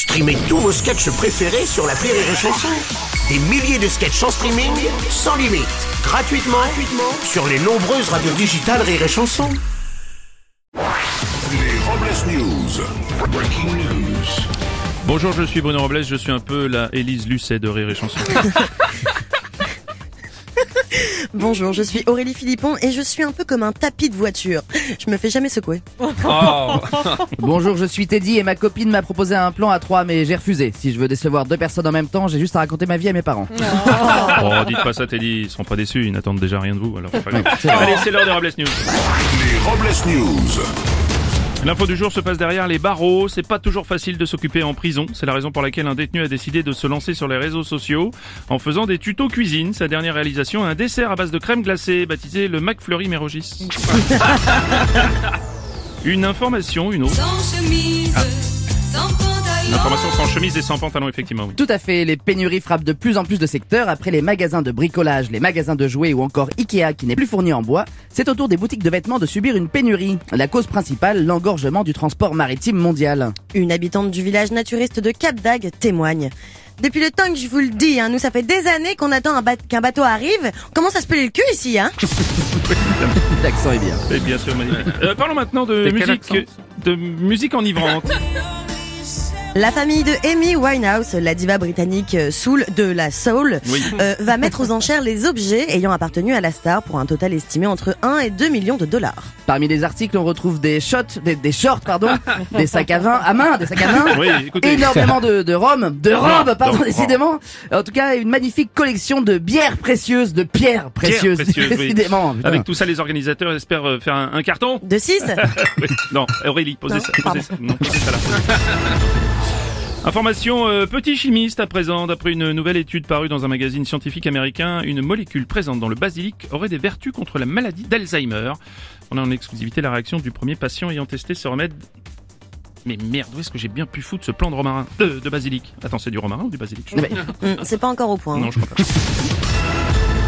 Streamez tous vos sketchs préférés sur la Rire et Chanson. Des milliers de sketchs en streaming, sans limite, gratuitement, gratuitement sur les nombreuses radios digitales Rire et Chanson. Les Robles News. Breaking news. Bonjour, je suis Bruno Robles, je suis un peu la Élise Lucet de Rire et Chanson. Bonjour, je suis Aurélie Philippon et je suis un peu comme un tapis de voiture. Je me fais jamais secouer. Bonjour, je suis Teddy et ma copine m'a proposé un plan à trois mais j'ai refusé. Si je veux décevoir deux personnes en même temps, j'ai juste à raconter ma vie à mes parents. Oh, dites pas ça Teddy, ils seront pas déçus, ils n'attendent déjà rien de vous, alors. Allez, c'est l'heure des Robles News. Les Robles News. L'info du jour se passe derrière les barreaux. C'est pas toujours facile de s'occuper en prison. C'est la raison pour laquelle un détenu a décidé de se lancer sur les réseaux sociaux en faisant des tutos cuisine. Sa dernière réalisation, un dessert à base de crème glacée baptisé le McFlurry Mérogis. Une information, une autre. Sans chemise. Une information sans chemise et sans pantalon, effectivement, oui. Tout à fait, les pénuries frappent de plus en plus de secteurs. Après les magasins de bricolage, les magasins de jouets ou encore Ikea qui n'est plus fourni en bois, c'est au tour des boutiques de vêtements de subir une pénurie. La cause principale, l'engorgement du transport maritime mondial. Une habitante du village naturiste de Cap d'Agde témoigne. Depuis le temps que je vous le dis, hein, nous ça fait des années qu'on attend ba- qu'un bateau arrive. On commence à se peler le cul ici, hein? L'accent est bien. Et bien sûr, magnifique. Euh, parlons maintenant de musique, de musique enivrante. La famille de Amy Winehouse, la diva britannique euh, soul de la soul, Oui. euh, va mettre aux enchères les objets ayant appartenu à la star pour un total estimé entre 1 et 2 millions de dollars. Parmi les articles, on retrouve des shots, des, des shorts, pardon, des sacs à vin, à main, des sacs à main. Oui. Énormément de, de rhum, de robes, pardon, de- décidément. En tout cas, une magnifique collection de bières précieuses, de pierres précieuses, précieuses, oui. décidément. putain. Avec tout ça, les organisateurs espèrent euh, faire un, un carton. De 6 Oui. Non, Aurélie, posez Non, ça. posez ça. Non, posez ça là. Information euh, petit chimiste à présent. D'après une nouvelle étude parue dans un magazine scientifique américain, une molécule présente dans le basilic aurait des vertus contre la maladie d'Alzheimer. On a en exclusivité la réaction du premier patient ayant testé ce remède. Mais merde, où est-ce que j'ai bien pu foutre ce plan de romarin de, de basilic? Attends, c'est du romarin ou du basilic? Je- Mais- Hum, C'est pas encore au point. hein. Non, je crois pas.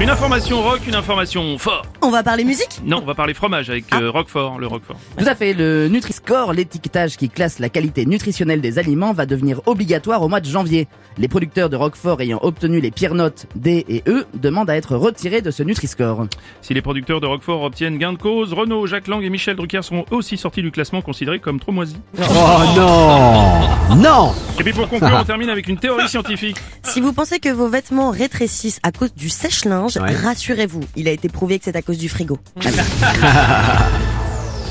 Une information rock, une information fort. On va parler musique? Non, on va parler fromage avec euh, Roquefort, le Roquefort. Tout à fait, le L'étiquetage qui classe la qualité nutritionnelle des aliments, va devenir obligatoire au mois de janvier. Les producteurs de Roquefort ayant obtenu les pires notes D et E demandent à être retirés de ce Nutri-Score. Si les producteurs de Roquefort obtiennent gain de cause, Renault, Jacques Lang et Michel Drucker seront aussi sortis du classement considéré comme trop moisis. Oh non Non Et puis pour conclure, on termine avec une théorie scientifique. Si vous pensez que vos vêtements rétrécissent à cause du sèche-linge, Ouais. rassurez-vous, il a été prouvé que c'est à cause du frigo.